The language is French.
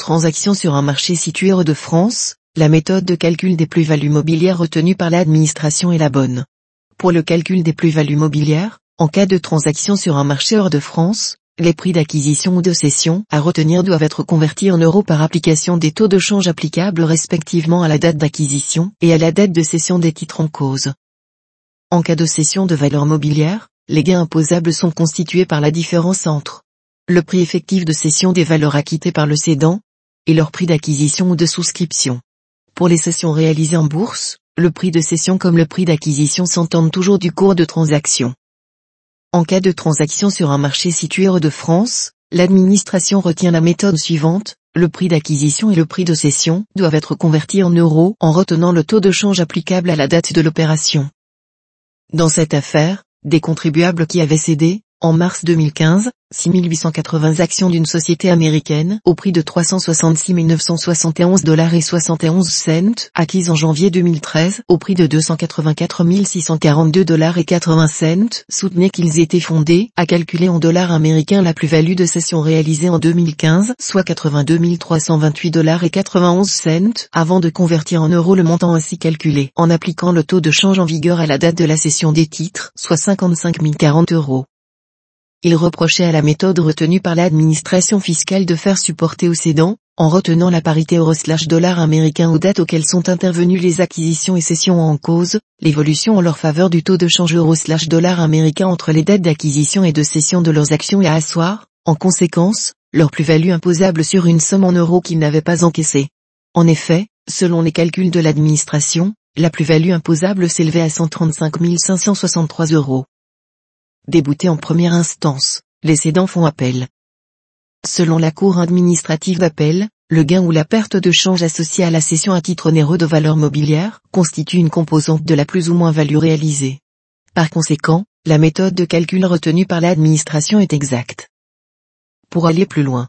Transaction sur un marché situé hors de France, la méthode de calcul des plus-values mobilières retenue par l'administration est la bonne. Pour le calcul des plus-values mobilières, en cas de transaction sur un marché hors de France, les prix d'acquisition ou de cession à retenir doivent être convertis en euros par application des taux de change applicables respectivement à la date d'acquisition et à la date de cession des titres en cause. En cas de cession de valeur mobilière, les gains imposables sont constitués par la différence entre le prix effectif de cession des valeurs acquittées par le cédant et leur prix d'acquisition ou de souscription. Pour les cessions réalisées en bourse, le prix de cession comme le prix d'acquisition s'entendent toujours du cours de transaction. En cas de transaction sur un marché situé hors de France, l'administration retient la méthode suivante, le prix d'acquisition et le prix de cession doivent être convertis en euros en retenant le taux de change applicable à la date de l'opération. Dans cette affaire, des contribuables qui avaient cédé, en mars 2015, 6880 actions d'une société américaine au prix de 366 971 dollars et 71 cents acquises en janvier 2013 au prix de 284 642 dollars et 80 cents soutenaient qu'ils étaient fondés à calculer en dollars américains la plus-value de cession réalisée en 2015 soit 82 328 dollars et 91 cents avant de convertir en euros le montant ainsi calculé en appliquant le taux de change en vigueur à la date de la cession des titres soit 55 040 euros. Il reprochait à la méthode retenue par l'administration fiscale de faire supporter aux cédants, en retenant la parité euro-dollar américain aux dates auxquelles sont intervenues les acquisitions et cessions en cause, l'évolution en leur faveur du taux de change euro-dollar américain entre les dates d'acquisition et de cession de leurs actions et à asseoir, en conséquence, leur plus-value imposable sur une somme en euros qu'ils n'avaient pas encaissée. En effet, selon les calculs de l'administration, la plus-value imposable s'élevait à 135 563 euros. Déboutés en première instance, les cédants font appel. Selon la Cour administrative d'appel, le gain ou la perte de change associée à la cession à titre onéreux de valeur mobilière constitue une composante de la plus ou moins value réalisée. Par conséquent, la méthode de calcul retenue par l'administration est exacte. Pour aller plus loin,